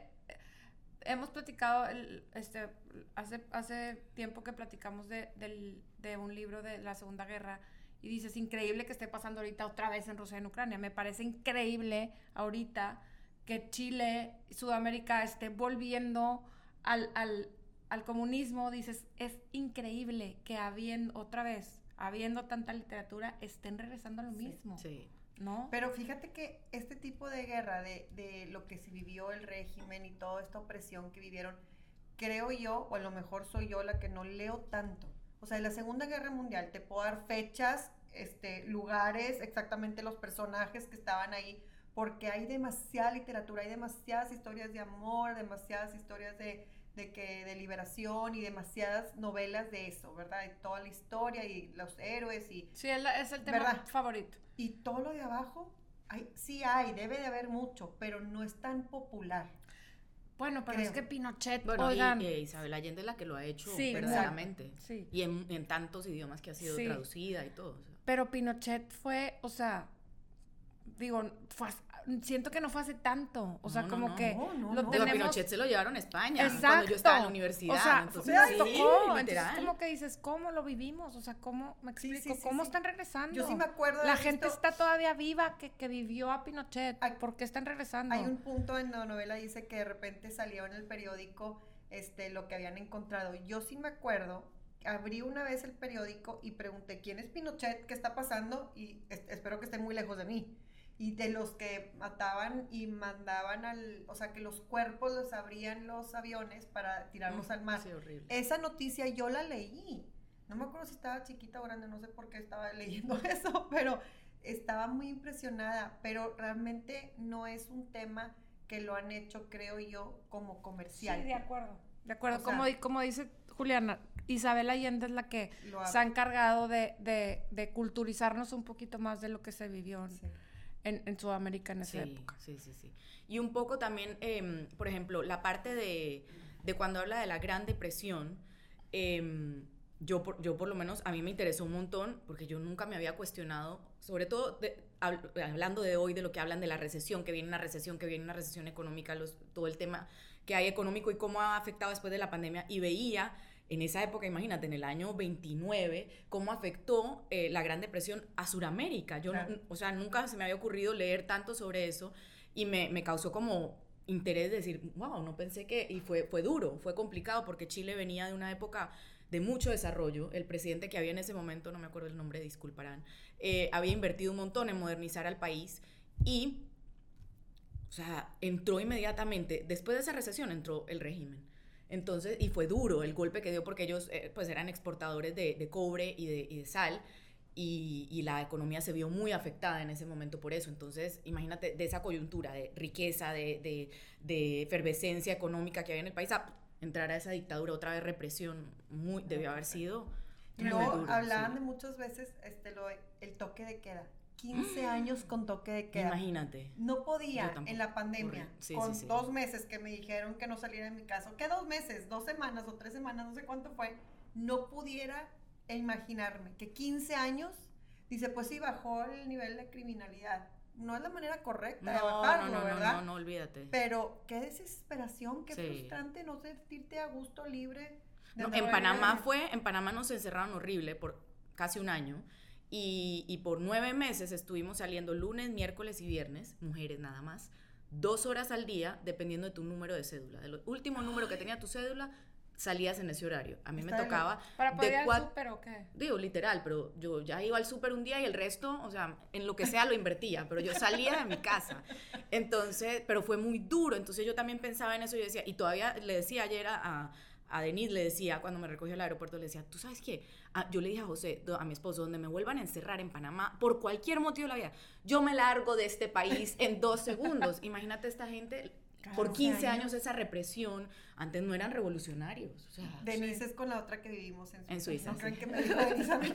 S1: Hemos platicado, el- este, hace, hace tiempo que platicamos de, del- de un libro de la Segunda Guerra y dices, increíble que esté pasando ahorita otra vez en Rusia y en Ucrania. Me parece increíble ahorita que Chile, Sudamérica esté volviendo al, al, al comunismo. Dices, es increíble que habiendo, otra vez, habiendo tanta literatura, estén regresando a lo mismo.
S2: Sí.
S1: ¿No?
S3: Pero fíjate que este tipo de guerra, de, de lo que se vivió el régimen y toda esta opresión que vivieron, creo yo, o a lo mejor soy yo la que no leo tanto. O sea, en la Segunda Guerra Mundial te puedo dar fechas, este, lugares, exactamente los personajes que estaban ahí, porque hay demasiada literatura, hay demasiadas historias de amor, demasiadas historias de, de que de liberación y demasiadas novelas de eso, ¿verdad? De toda la historia y los héroes y
S1: Sí, es el tema
S3: ¿Verdad?
S1: favorito.
S3: y todo lo de abajo, hay, sí hay, debe de haber mucho, pero no es tan popular.
S1: Bueno, pero
S3: Creo.
S1: es que Pinochet,
S2: Bueno,
S1: oigan,
S2: y, Isabel Allende es la que lo ha hecho
S1: Sí,
S2: verdaderamente.
S1: sí.
S2: Y en, en tantos idiomas que ha sido
S1: Sí.
S2: traducida y todo. o sea.
S1: Pero Pinochet fue, o sea, digo, fue siento que no fue hace tanto. O sea,
S2: No,
S1: como
S2: no.
S1: que
S3: No, no,
S1: lo
S3: no.
S2: Digo, a
S1: tenemos.
S2: Pinochet se lo llevaron a España
S1: Exacto.
S2: cuando yo estaba en la universidad.
S1: O sea,
S2: entonces, sí,
S1: tocó. Entonces, como que dices, ¿cómo lo vivimos? O sea, ¿cómo, me explico,
S3: sí, sí,
S1: cómo
S3: sí.
S1: están regresando?
S3: Yo sí me acuerdo de
S1: La
S3: haber
S1: gente
S3: visto-
S1: está todavía viva que, que vivió a Pinochet.
S3: Ay,
S1: ¿Por qué están regresando?
S3: Hay un punto en la novela dice que de repente salió en el periódico este, lo que habían encontrado. Yo sí me acuerdo, abrí una vez el periódico y pregunté, ¿quién es Pinochet? ¿Qué está pasando? Y es- espero que esté muy lejos de mí. Y de los que mataban y mandaban al, o sea, que los cuerpos los abrían los aviones para tirarlos al mar.
S2: Sí, horrible.
S3: Esa noticia yo la leí. No me acuerdo si estaba chiquita o grande, no sé por qué estaba leyendo <laughs> eso, pero estaba muy impresionada. Pero realmente no es un tema que lo han hecho, creo yo, como comercial.
S1: Sí, de acuerdo. De acuerdo.
S3: O
S1: como,
S3: sea-
S1: di- como dice Juliana, Isabel Allende es la que se ha encargado de, de, de culturizarnos un poquito más de lo que se vivió
S3: Sí.
S1: En, en Sudamérica en esa
S2: Sí,
S1: época.
S2: sí, sí, sí. Y un poco también, em, por ejemplo, la parte de, de cuando habla de la Gran Depresión, em, yo, por, yo por lo menos, a mí me interesó un montón, porque yo nunca me había cuestionado, sobre todo de- hab- hablando de hoy, de lo que hablan de la recesión, que viene una recesión, que viene una recesión económica, los, todo el tema que hay económico y cómo ha afectado después de la pandemia, y veía en esa época, imagínate, en el año 29, cómo afectó eh, la Gran Depresión a Sudamérica. Yo,
S3: Claro.
S2: o sea, nunca se me había ocurrido leer tanto sobre eso y me, me causó como interés de decir, wow, no pensé que, y fue, fue duro, fue complicado porque Chile venía de una época de mucho desarrollo. El presidente que había en ese momento, no me acuerdo el nombre, disculparán, eh, había invertido un montón en modernizar al país y, o sea, entró inmediatamente, después de esa recesión entró el régimen. Entonces, y fue duro el golpe que dio porque ellos eh, pues eran exportadores de, de cobre y de, y de sal y, y la economía se vio muy afectada en ese momento por eso. Entonces, imagínate de esa coyuntura de riqueza, de, de, de efervescencia económica que había en el país, a entrar a esa dictadura, otra vez represión, muy, debió haber sido duro,
S3: hablaban
S2: sí.
S3: de muchas veces este, lo, el toque de queda. 15 años con toque de queda.
S2: Imagínate.
S3: No podía en la pandemia.
S2: Sí,
S3: con
S2: sí, sí.
S3: dos meses que me dijeron que no saliera de mi casa, ¿qué dos meses? Dos semanas o tres semanas, no sé cuánto fue, no pudiera imaginarme que 15 años, dice, pues sí, bajó el nivel de criminalidad. No es la manera correcta de bajarlo,
S2: no, no, no,
S3: ¿verdad?
S2: no, no, olvídate.
S3: Pero qué desesperación, qué frustrante no sentirte a gusto, libre. de
S2: No, en Panamá fue, en Panamá nos encerraron horrible por casi un año y, y por nueve meses estuvimos saliendo lunes, miércoles y viernes, mujeres nada más, dos horas al día dependiendo de tu número de cédula. Del último número que tenía tu cédula, salías en ese horario. A mí me
S3: Está
S2: tocaba
S1: ¿Para poder ir
S2: de
S1: al
S2: cuatro...
S1: súper o qué?
S2: Digo, literal, pero yo ya iba al súper un día y el resto, o sea, en lo que sea lo invertía, pero yo salía de mi casa. Entonces, pero fue muy duro, entonces yo también pensaba en eso y yo decía, y todavía le decía ayer a, a, a Denise, le decía, cuando me recogió al aeropuerto, le decía, ¿tú sabes qué? Ah, yo le dije a José, a mi esposo, donde me vuelvan a encerrar en Panamá, por cualquier motivo de la vida, yo me largo de este país en dos segundos. Imagínate esta gente... Por
S3: 15
S2: 15
S3: años.
S2: años esa represión, antes no eran revolucionarios. O sea,
S3: Denise es con la otra que vivimos en Suiza.
S2: En Suiza,
S3: No
S2: sí.
S3: crean que me dijo Denise a mí.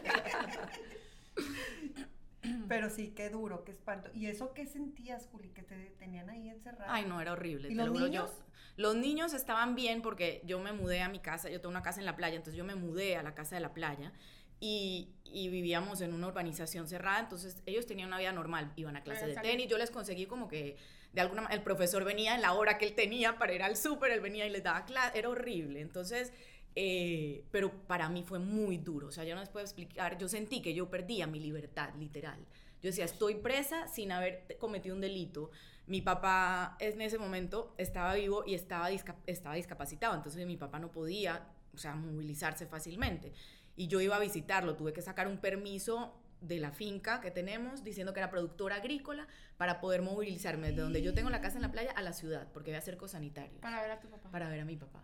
S3: <clears throat> Pero sí, qué duro, qué espanto. ¿Y eso qué sentías, Juli? Que te tenían ahí encerrada.
S2: Ay, no, era horrible.
S3: ¿Y
S2: te
S3: los
S2: lo juro, yo-
S3: niños?
S2: los niños estaban bien porque yo me mudé a mi casa, yo tengo una casa en la playa, entonces yo me mudé a la casa de la playa y, y vivíamos en una urbanización cerrada, entonces ellos tenían una vida normal, iban a clases de tenis, yo les conseguí como que de alguna manera el profesor venía en la hora que él tenía para ir al súper, él venía y les daba clase, era horrible. Entonces, Eh, pero para mí fue muy duro, o sea, yo no les puedo explicar, yo sentí que yo perdía mi libertad, literal. Yo decía, estoy presa sin haber cometido un delito. Mi papá en ese momento estaba vivo y estaba, estaba discapacitado, entonces mi papá no podía, o sea, movilizarse fácilmente. Y yo iba a visitarlo, tuve que sacar un permiso de la finca que tenemos diciendo que era productora agrícola para poder movilizarme desde donde yo tengo la casa en la playa a la ciudad, porque había cerco sanitario.
S1: Para ver a tu papá.
S2: Para ver a mi papá.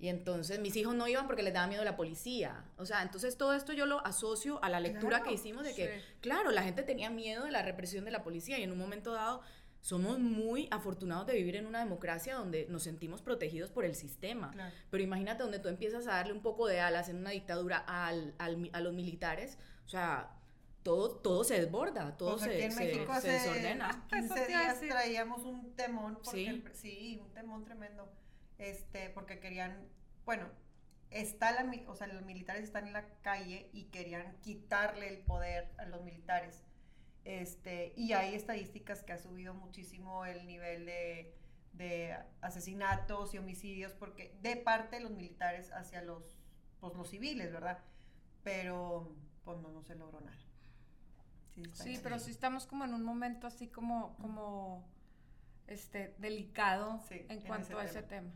S2: Y entonces mis hijos no iban porque les daba miedo la policía. O sea, entonces todo esto yo lo asocio a la lectura que hicimos de que, claro, la gente tenía miedo de la represión de la policía y en un momento dado somos muy afortunados de vivir en una democracia donde nos sentimos protegidos por el sistema. Pero imagínate donde tú empiezas a darle un poco de alas en una dictadura al, al, a los militares. O sea, todo, todo se desborda, todo se,
S3: en México se, desordena. <laughs> 15 días traíamos un temón, porque ¿Sí? un temón tremendo, este, porque querían, bueno, está la, o sea, los militares están en la calle y querían quitarle el poder a los militares. Este, y hay estadísticas que ha subido muchísimo el nivel de, de asesinatos y homicidios porque de parte de los militares hacia los, pues, los civiles, ¿verdad? Pero pues no, no se logró nada.
S1: Sí, pero sí estamos como en un momento así como, como este, delicado en, cuanto a ese tema.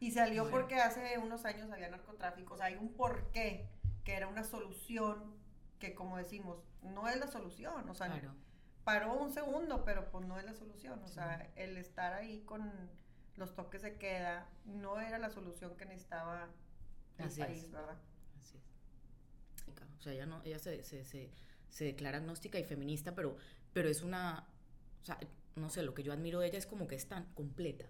S3: Y salió porque hace unos años había narcotráfico, o sea, hay un porqué que era una solución que como decimos, no es la solución, o sea, paró un segundo, pero pues no es la solución, o sea, el estar ahí con los toques de queda no era la solución que necesitaba el país, ¿verdad? Así es.
S2: O sea, ella no, ella se se declara agnóstica y feminista, pero, pero es una, o sea, no sé, lo que yo admiro de ella es como que es tan completa,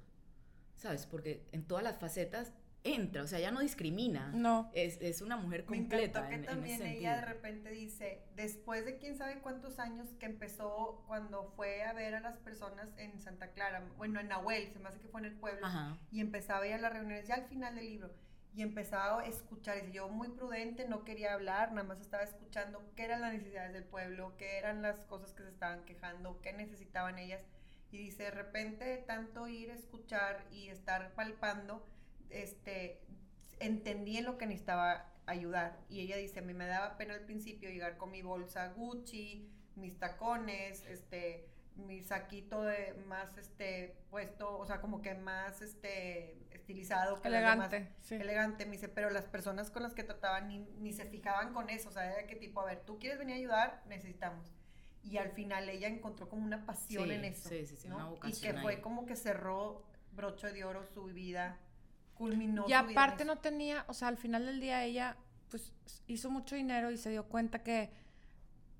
S2: ¿sabes? Porque en todas las facetas entra, o sea, ella no discrimina.
S1: No.
S2: Es, es una mujer completa.
S3: Me que también ella de repente dice, después de quién sabe cuántos años que empezó cuando fue a ver a las personas en Santa Clara, bueno, en Nahuel, se me hace que fue en el pueblo, y empezaba a ir a las reuniones ya al final del libro y empezaba a escuchar. Y yo muy prudente, no quería hablar, nada más estaba escuchando qué eran las necesidades del pueblo, qué eran las cosas que se estaban quejando, qué necesitaban ellas. Y dice, de repente, tanto ir a escuchar y estar palpando, este, entendí en lo que necesitaba ayudar. Y ella dice, a mí me daba pena al principio llegar con mi bolsa Gucci, mis tacones, este, mi saquito de más este puesto, o sea, como que más este estilizado que
S1: elegante,
S3: elegante, me dice, pero las personas con las que trataban ni, ni se fijaban con eso, o sea, de qué tipo, a ver, tú quieres venir a ayudar, necesitamos. Y al final ella encontró como una pasión en eso.
S2: Sí, sí, sí, una vocación.
S3: Y que fue como que cerró broche de oro su vida, culminó.
S1: Y aparte no tenía, o sea, al final del día ella pues hizo mucho dinero y se dio cuenta que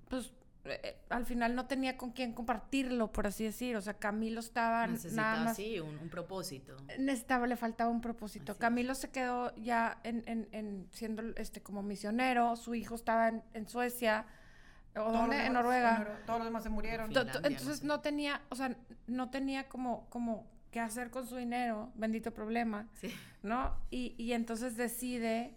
S1: pues eh, al final no tenía con quién compartirlo, por así decir. O sea, Camilo estaba
S2: nada más... sí, un, propósito.
S1: Necesitaba, le faltaba un propósito. Camilo se quedó ya en, en, en, siendo este como misionero, su hijo estaba en, Suecia, ¿o dónde? En Noruega.
S3: todos los demás se murieron.
S1: Entonces no, tenía, o sea, no tenía como, como qué hacer con su dinero, bendito problema, ¿no? Y, y entonces decide,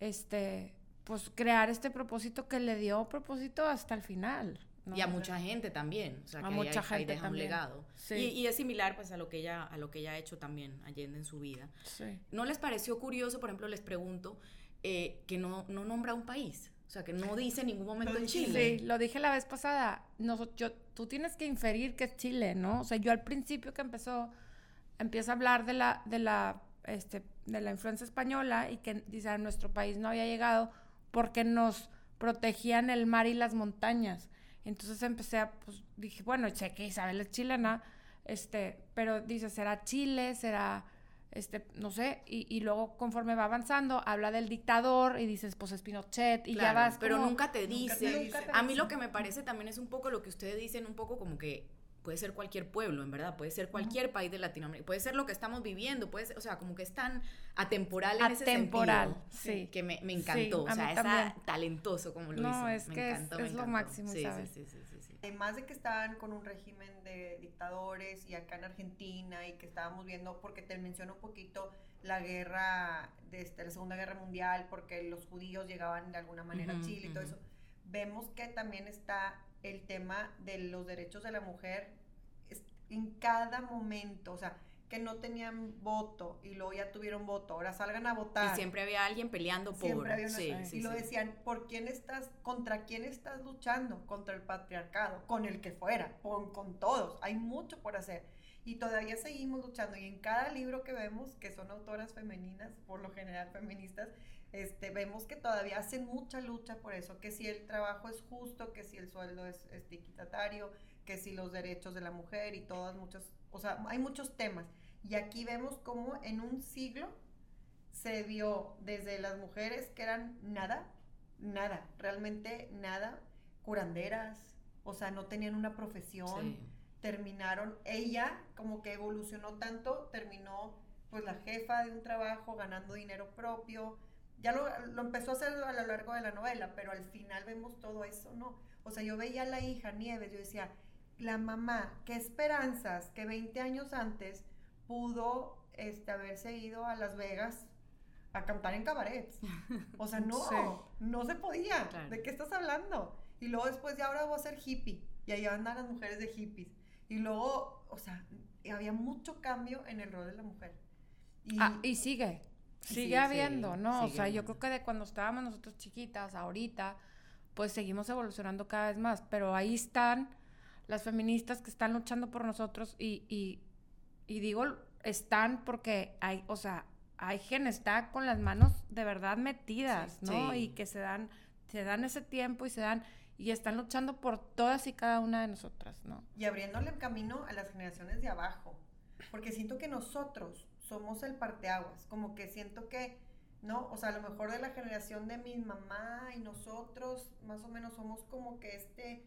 S1: este pues crear este propósito que le dio propósito hasta el final.
S2: Y a mucha gente también, o sea, que a mucha gente deja un legado. Y, es similar pues a lo que ella a lo que ella ha hecho también Allende en su vida. ¿No les pareció curioso, por ejemplo, les pregunto eh, que no, no nombra un país? O sea, que no dice en ningún momento en Chile.
S1: Sí, lo dije la vez pasada. No, yo, tú tienes que inferir que es Chile, ¿no? O sea, yo al principio que empezó, empieza a hablar de la, de la, este, de la influencia española y que dice, a nuestro país no había llegado porque nos protegían el mar y las montañas. Entonces empecé a, pues dije, bueno, sé que Isabel es chilena, este, pero dice, ¿será Chile? ¿Será, este, no sé? Y, y luego conforme va avanzando, habla del dictador y dices, pues es Pinochet y ya vas.
S2: Pero nunca te dice. a mí lo que me parece también es un poco lo que ustedes dicen, un poco como que puede ser cualquier pueblo, en verdad, puede ser cualquier país de Latinoamérica, puede ser lo que estamos viviendo, puede ser, o sea, como que es tan atemporal en ese sentido.
S1: sí.
S2: Que me, me encantó, o sea, es talentoso como lo
S1: no,
S2: hizo.
S1: es que es, lo máximo,
S2: sí,
S1: ¿sabes?
S2: Sí, sí, sí, sí,
S3: Además de que estaban con un régimen de dictadores y acá en Argentina y que estábamos viendo, porque te menciono un poquito la guerra, de este, la Segunda Guerra Mundial, porque los judíos llegaban de alguna manera a Chile y todo eso, vemos que también está el tema de los derechos de la mujer en cada momento, o sea, que no tenían voto y luego ya tuvieron voto, ahora salgan a votar.
S2: Y siempre había alguien peleando por...
S3: Siempre había una-
S2: sí,
S3: y
S2: sí,
S3: lo
S2: sí.
S3: decían, ¿por quién estás, contra quién estás luchando? Contra el patriarcado, con el que fuera, con, con todos. Hay mucho por hacer. Y todavía seguimos luchando. Y en cada libro que vemos, que son autoras femeninas, por lo general feministas, este, vemos que todavía hacen mucha lucha por eso, que si el trabajo es justo, que si el sueldo es equitatario, que si los derechos de la mujer y todas muchas, o sea, hay muchos temas. Y aquí vemos cómo en un siglo se vio desde las mujeres que eran nada, nada, realmente nada, curanderas, o sea, no tenían una profesión,
S2: Sí.
S3: terminaron, ella como que evolucionó tanto, terminó pues la jefa de un trabajo, ganando dinero propio, ya lo, lo empezó a hacer a lo largo de la novela, pero al final vemos todo eso, ¿no? O sea, yo veía a la hija Nieves, yo decía, la mamá, qué esperanzas que 20 años antes pudo este, haberse ido a Las Vegas a cantar en cabarets. O sea, <laughs> no,
S1: Sí.
S3: no se podía.
S2: Claro.
S3: ¿De qué estás hablando? Y luego después ya ahora voy a ser hippie. Y ahí andan las mujeres de hippies. Y luego, o sea, había mucho cambio en el rol de la mujer. Y,
S1: Ah, y sigue. Sigue
S2: sí,
S1: habiendo, ¿no? o sea, yo creo que de cuando estábamos nosotros chiquitas, ahorita, pues seguimos evolucionando cada vez más. Pero ahí están las feministas que están luchando por nosotros y, y, y digo están porque hay, o sea, hay quien está con las manos de verdad metidas,
S2: Sí,
S1: ¿no?
S2: sí.
S1: Y que se dan, se dan ese tiempo y se dan, y están luchando por todas y cada una de nosotras, ¿no?
S3: y abriéndole el camino a las generaciones de abajo. Porque siento que nosotros somos el parteaguas. Como que siento que, ¿no? O sea, a lo mejor de la generación de mi mamá y nosotros, más o menos somos como que este.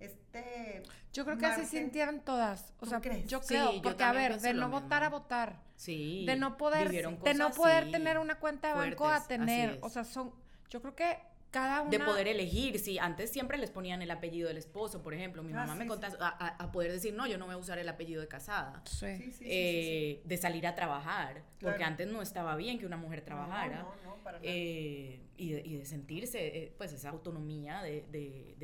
S3: Este.
S1: Yo creo que así sintieron todas. O
S3: ¿Tú
S1: sea,
S3: crees?
S1: yo
S2: Sí,
S1: creo,
S2: yo
S1: porque a ver, de no
S2: mismo.
S1: votar a votar,
S2: Sí.
S1: de no poder, de no poder tener una cuenta de banco a
S2: fuertes,
S1: tener, o sea, son, yo creo que cada una
S2: De poder elegir, sí, antes siempre les ponían el apellido del esposo, por ejemplo. Mi
S3: Ah,
S2: mamá me
S3: sí,
S2: contaba a, a- a poder decir, no, yo no voy a usar el apellido de casada.
S1: Sí.
S3: Sí, sí, sí, sí, sí.
S2: Eh, de salir a trabajar, porque
S3: Claro.
S2: antes no estaba bien que una mujer trabajara.
S3: No, no, no, para nada.
S2: eh, y, de, y de sentirse, eh, pues, esa autonomía de, de-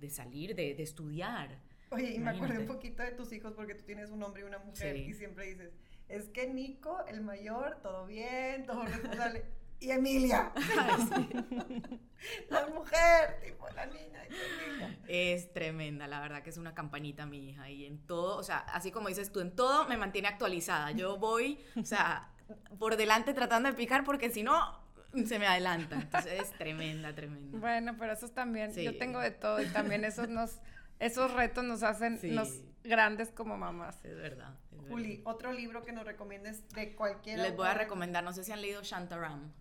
S2: de- salir, de, estudiar.
S3: Oye, y me acordé un
S2: imagínate.
S3: poquito de tus hijos porque tú tienes un hombre y una mujer
S2: Sí.
S3: y siempre dices, es que Nico, el mayor, todo bien, todo responsable. <laughs> Y Emilia, <laughs> la mujer, tipo la niña Emilia.
S2: Es tremenda, la verdad que es una campanita mi hija. Y en todo, o sea, así como dices tú, en todo me mantiene actualizada. Yo voy, o sea, por delante tratando de picar porque si no, se me adelanta. Entonces es tremenda, tremenda.
S1: Bueno, pero esos también, yo tengo de todo y también esos nos, esos retos nos hacen
S2: Sí.
S1: nos grandes como mamás.
S2: Es verdad. es verdad.
S3: Juli, otro libro que nos recomiendes de cualquier
S2: Les voy a recomendar, no sé si han leído Shantaram.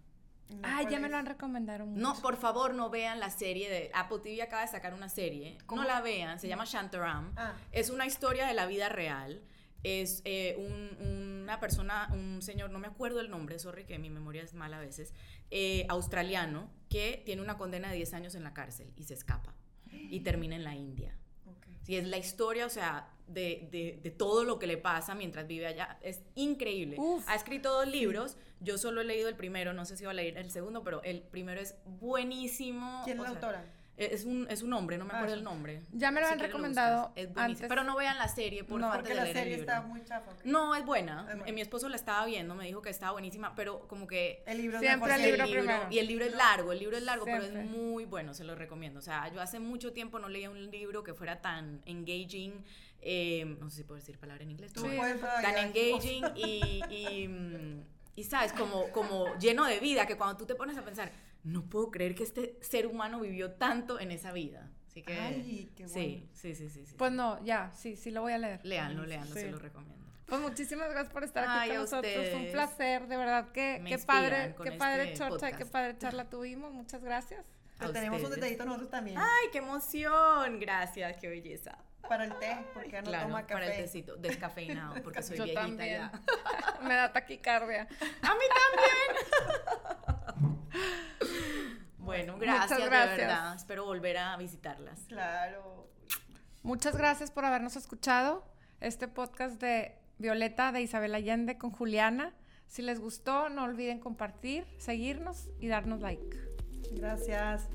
S3: No,
S1: Ah,
S3: ¿cuál
S1: ya me lo han recomendado mucho.
S2: No, por favor, no vean la serie de Apple TV acaba de sacar una serie.
S3: ¿Cómo?
S2: No la vean, se llama Shantaram.
S3: Ah,
S2: Es una historia de la vida real. Es eh, un- una persona, un señor, no me acuerdo el nombre, sorry que mi memoria es mala a veces, eh, australiano, que tiene una condena de 10 años en la cárcel y se escapa y termina en la India.
S3: ok.
S2: Sí, es la historia, o sea, de, de- de todo lo que le pasa mientras vive allá. Es increíble.
S1: Uf.
S2: ha escrito dos libros. Yo solo he leído el primero, no sé si va a leer el segundo, pero el primero es buenísimo.
S3: ¿Quién es la
S2: sea,
S3: autora?
S2: Es un, es un hombre, no me
S3: Ah,
S2: acuerdo el nombre.
S1: Ya me lo
S2: Si
S1: han
S2: lo
S1: recomendado.
S2: Es
S1: antes.
S2: Pero no vean la serie, por
S1: No,
S3: Porque
S2: de
S3: la
S2: leer el
S3: serie
S2: libro.
S3: está muy chafa.
S2: No, es buena.
S3: Es buena.
S2: Eh, Mi esposo la estaba viendo, me dijo que estaba buenísima, pero como que
S3: El libro
S1: Siempre
S3: de
S1: el libro primero.
S2: y el libro es largo, el libro es largo, pero es muy bueno, se lo recomiendo. O sea, yo hace mucho tiempo no leía un libro que fuera tan engaging, eh, no sé si puedo decir palabra en inglés,
S1: Sí.
S2: tan engaging y, y, mm, y, sabes, como, como lleno de vida, que cuando tú te pones a pensar, no puedo creer que este ser humano vivió tanto en esa vida. Así que,
S3: Ay, qué
S2: sí,
S3: bueno.
S2: sí, sí, sí, sí.
S1: Pues no, ya, sí, sí lo voy a leer.
S2: Leanlo, leanlo,
S1: Sí.
S2: se lo recomiendo.
S1: Pues muchísimas gracias por estar aquí
S2: Ay,
S1: con nosotros. Fue un placer, de verdad que qué padre, qué padre
S2: este
S1: chorcha y qué padre charla tuvimos. Muchas gracias.
S2: A
S3: tenemos un detallito nosotros también.
S2: Ay, qué emoción. Gracias, qué belleza.
S3: Para el té, porque no
S2: claro,
S3: toma café.
S2: para el tecito, descafeinado, <laughs> porque soy
S1: Yo
S2: viejita
S1: también.
S2: ya. <laughs>
S1: Me da taquicardia.
S2: A mí también. <laughs> bueno,
S1: Muchas
S2: gracias, de
S1: gracias.
S2: verdad. Espero volver a visitarlas.
S3: Claro.
S1: Muchas gracias por habernos escuchado. Este podcast de Violeta de Isabel Allende con Juliana. Si les gustó, no olviden compartir, seguirnos y darnos like.
S3: Gracias.